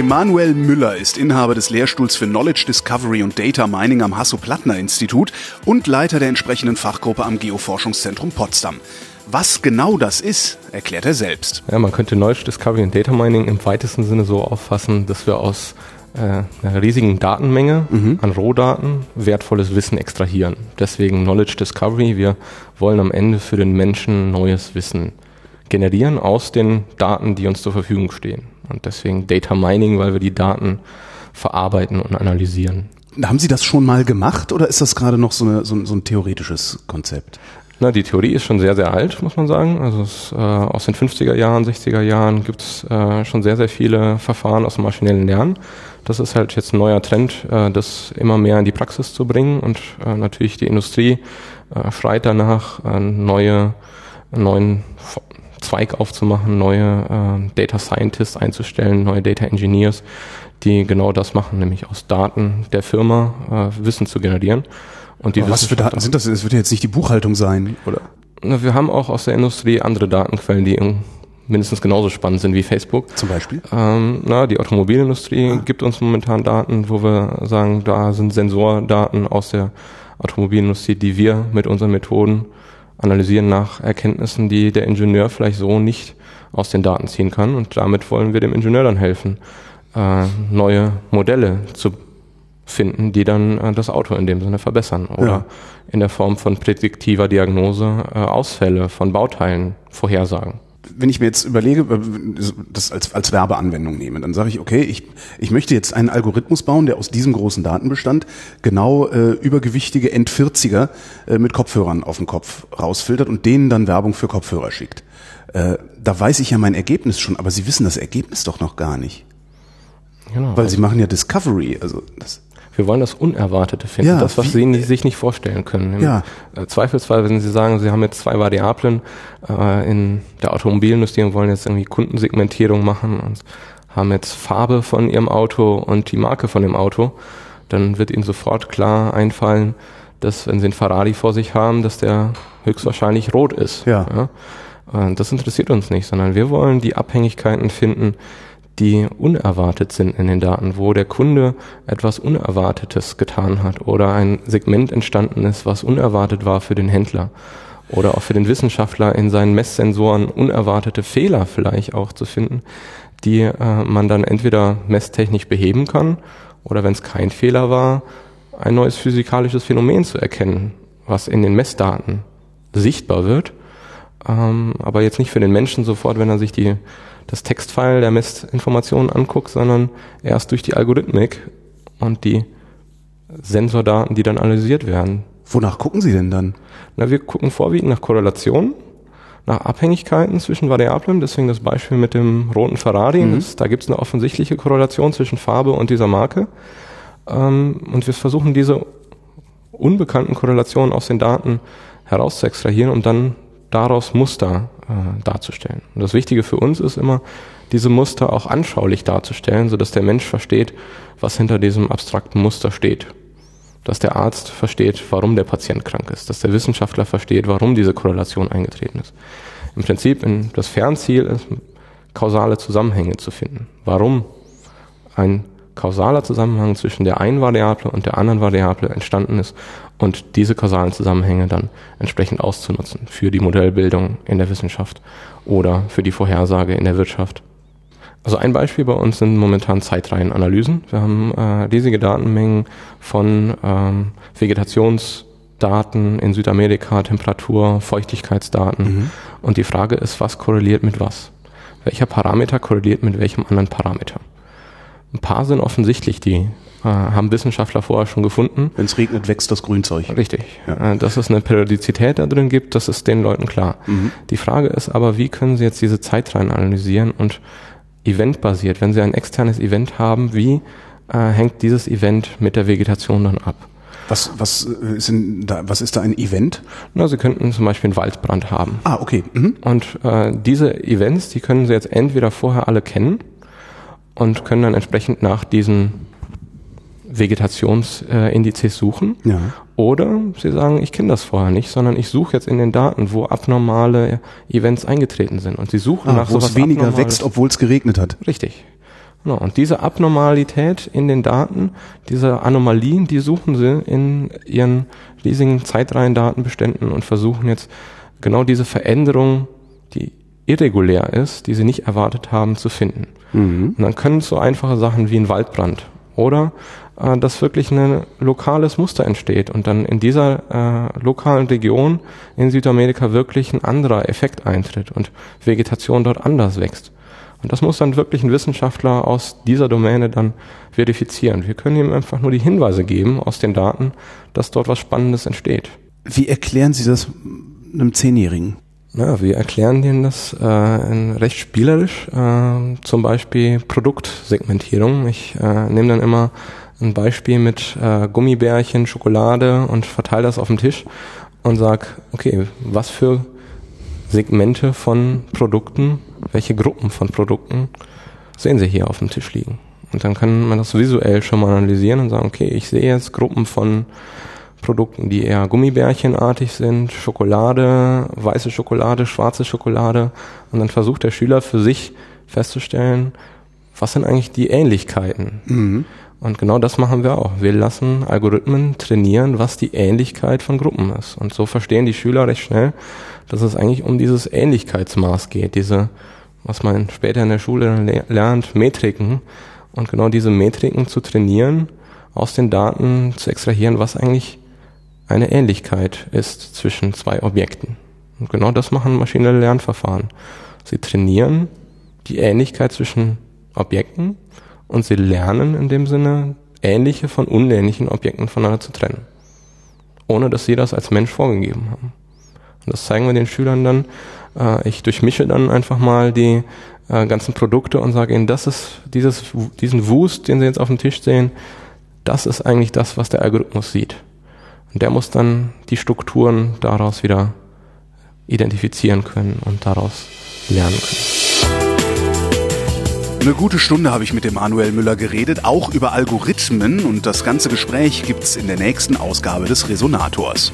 Emanuel Müller ist Inhaber des Lehrstuhls für Knowledge Discovery und Data Mining am Hasso-Plattner-Institut und Leiter der entsprechenden Fachgruppe am Geoforschungszentrum Potsdam. Was genau das ist, erklärt er selbst. Ja, man könnte Knowledge Discovery und Data Mining im weitesten Sinne so auffassen, dass wir aus äh, einer riesigen Datenmenge mhm. an Rohdaten wertvolles Wissen extrahieren. Deswegen Knowledge Discovery. Wir wollen am Ende für den Menschen neues Wissen generieren aus den Daten, die uns zur Verfügung stehen. Und deswegen Data Mining, weil wir die Daten verarbeiten und analysieren. Haben Sie das schon mal gemacht oder ist das gerade noch so, eine, so, so ein theoretisches Konzept? Na, die Theorie ist schon sehr, sehr alt, muss man sagen. Also es, äh, aus den 50er Jahren, 60er Jahren gibt es äh, schon sehr, sehr viele Verfahren aus dem maschinellen Lernen. Das ist halt jetzt ein neuer Trend, äh, das immer mehr in die Praxis zu bringen und äh, natürlich die Industrie äh, schreit danach, äh, neue, neuen Zweig aufzumachen, neue äh, Data Scientists einzustellen, neue Data Engineers, die genau das machen, nämlich aus Daten der Firma äh, Wissen zu generieren. Und die was für Daten sind das? Es wird ja jetzt nicht die Buchhaltung sein, oder? Na, wir haben auch aus der Industrie andere Datenquellen, die mindestens genauso spannend sind wie Facebook. Zum Beispiel? Ähm, na, die Automobilindustrie ah. gibt uns momentan Daten, wo wir sagen, da sind Sensordaten aus der Automobilindustrie, die wir mit unseren Methoden analysieren nach Erkenntnissen, die der Ingenieur vielleicht so nicht aus den Daten ziehen kann. Und damit wollen wir dem Ingenieur dann helfen, äh, neue Modelle zu finden, die dann äh, das Auto in dem Sinne verbessern oder ja. in der Form von prädiktiver Diagnose äh, Ausfälle von Bauteilen vorhersagen wenn ich mir jetzt überlege, äh, das als, als Werbeanwendung nehme, dann sage ich, okay, ich, ich möchte jetzt einen Algorithmus bauen, der aus diesem großen Datenbestand genau äh, übergewichtige End-40er äh, mit Kopfhörern auf dem Kopf rausfiltert und denen dann Werbung für Kopfhörer schickt. Äh, da weiß ich ja mein Ergebnis schon, aber Sie wissen das Ergebnis doch noch gar nicht. Genau. Weil Sie machen ja Discovery, also das wir wollen das Unerwartete finden, ja, das, was wie, Sie sich nicht vorstellen können. Ja. Äh, Zweifelsfall, wenn Sie sagen, Sie haben jetzt zwei Variablen äh, in der Automobilindustrie und wollen jetzt irgendwie Kundensegmentierung machen und haben jetzt Farbe von Ihrem Auto und die Marke von dem Auto, dann wird Ihnen sofort klar einfallen, dass wenn Sie einen Ferrari vor sich haben, dass der höchstwahrscheinlich rot ist. Ja. ja? Das interessiert uns nicht, sondern wir wollen die Abhängigkeiten finden, die unerwartet sind in den Daten, wo der Kunde etwas Unerwartetes getan hat oder ein Segment entstanden ist, was unerwartet war für den Händler oder auch für den Wissenschaftler in seinen Messsensoren unerwartete Fehler vielleicht auch zu finden, die äh, man dann entweder messtechnisch beheben kann oder wenn es kein Fehler war, ein neues physikalisches Phänomen zu erkennen, was in den Messdaten sichtbar wird, ähm, aber jetzt nicht für den Menschen sofort, wenn er sich die das Textfile der Messinformationen anguckt, sondern erst durch die Algorithmik und die Sensordaten, die dann analysiert werden. Wonach gucken Sie denn dann? Na, wir gucken vorwiegend nach Korrelationen, nach Abhängigkeiten zwischen Variablen, deswegen das Beispiel mit dem roten Ferrari. Mhm. Das, da gibt es eine offensichtliche Korrelation zwischen Farbe und dieser Marke. Ähm, und wir versuchen diese unbekannten Korrelationen aus den Daten herauszuextrahieren und dann daraus Muster äh, darzustellen. Und das Wichtige für uns ist immer, diese Muster auch anschaulich darzustellen, sodass der Mensch versteht, was hinter diesem abstrakten Muster steht. Dass der Arzt versteht, warum der Patient krank ist, dass der Wissenschaftler versteht, warum diese Korrelation eingetreten ist. Im Prinzip in das Fernziel ist, kausale Zusammenhänge zu finden. Warum ein kausaler Zusammenhang zwischen der einen Variable und der anderen Variable entstanden ist und diese kausalen Zusammenhänge dann entsprechend auszunutzen für die Modellbildung in der Wissenschaft oder für die Vorhersage in der Wirtschaft. Also ein Beispiel bei uns sind momentan Zeitreihenanalysen. Wir haben äh, riesige Datenmengen von ähm, Vegetationsdaten in Südamerika, Temperatur, Feuchtigkeitsdaten. Mhm. Und die Frage ist, was korreliert mit was? Welcher Parameter korreliert mit welchem anderen Parameter? Ein paar sind offensichtlich, die haben Wissenschaftler vorher schon gefunden. Wenn es regnet, wächst das Grünzeug. Richtig. Ja. Äh, dass es eine Periodizität da drin gibt, das ist den Leuten klar. Mhm. Die Frage ist aber, wie können sie jetzt diese Zeitreihen analysieren und eventbasiert, wenn sie ein externes Event haben, wie äh, hängt dieses Event mit der Vegetation dann ab. Was, was, äh, ist denn da, was ist da ein Event? Na, Sie könnten zum Beispiel einen Waldbrand haben. Ah, okay. Mhm. Und äh, diese Events, die können Sie jetzt entweder vorher alle kennen und können dann entsprechend nach diesen Vegetationsindizes suchen. Ja. Oder Sie sagen, ich kenne das vorher nicht, sondern ich suche jetzt in den Daten, wo abnormale Events eingetreten sind. Und Sie suchen Ah, nach wo es sowas weniger Abnormales. wächst, obwohl es geregnet hat. Richtig. Genau. Und diese Abnormalität in den Daten, diese Anomalien, die suchen sie in ihren riesigen Zeitreihendatenbeständen und versuchen jetzt genau diese Veränderung, die irregulär ist, die sie nicht erwartet haben, zu finden. Und dann können es so einfache Sachen wie ein Waldbrand oder äh, dass wirklich ein lokales Muster entsteht und dann in dieser äh, lokalen Region in Südamerika wirklich ein anderer Effekt eintritt und Vegetation dort anders wächst. Und das muss dann wirklich ein Wissenschaftler aus dieser Domäne dann verifizieren. Wir können ihm einfach nur die Hinweise geben aus den Daten, dass dort was Spannendes entsteht. Wie erklären Sie das einem Zehnjährigen? Ja, wir erklären denen das äh, recht spielerisch, äh, zum Beispiel Produktsegmentierung. Ich äh, nehme dann immer ein Beispiel mit äh, Gummibärchen, Schokolade und verteile das auf dem Tisch und sag, okay, was für Segmente von Produkten, welche Gruppen von Produkten sehen Sie hier auf dem Tisch liegen? Und dann kann man das visuell schon mal analysieren und sagen, okay, ich sehe jetzt Gruppen von Produkten, die eher Gummibärchenartig sind, Schokolade, weiße Schokolade, schwarze Schokolade. Und dann versucht der Schüler für sich festzustellen, was sind eigentlich die Ähnlichkeiten? Und genau das machen wir auch. Wir lassen Algorithmen trainieren, was die Ähnlichkeit von Gruppen ist. Und so verstehen die Schüler recht schnell, dass es eigentlich um dieses Ähnlichkeitsmaß geht, diese, was man später in der Schule le- lernt, Metriken. Und genau diese Metriken zu trainieren, aus den Daten zu extrahieren, was eigentlich eine Ähnlichkeit ist zwischen zwei Objekten. Und genau das machen maschinelle Lernverfahren. Sie trainieren die Ähnlichkeit zwischen Objekten und sie lernen in dem Sinne, ähnliche von unähnlichen Objekten voneinander zu trennen. Ohne dass sie das als Mensch vorgegeben haben. Und das zeigen wir den Schülern dann. Äh, ich durchmische dann einfach mal die äh, ganzen Produkte und sage ihnen, das ist dieses, diesen Wust, den sie jetzt auf dem Tisch sehen, das ist eigentlich das, was der Algorithmus sieht. Und der muss dann die Strukturen daraus wieder identifizieren können und daraus lernen können. Eine gute Stunde habe ich mit dem Manuel Müller geredet, auch über Algorithmen und das ganze Gespräch gibt's in der nächsten Ausgabe des Resonators.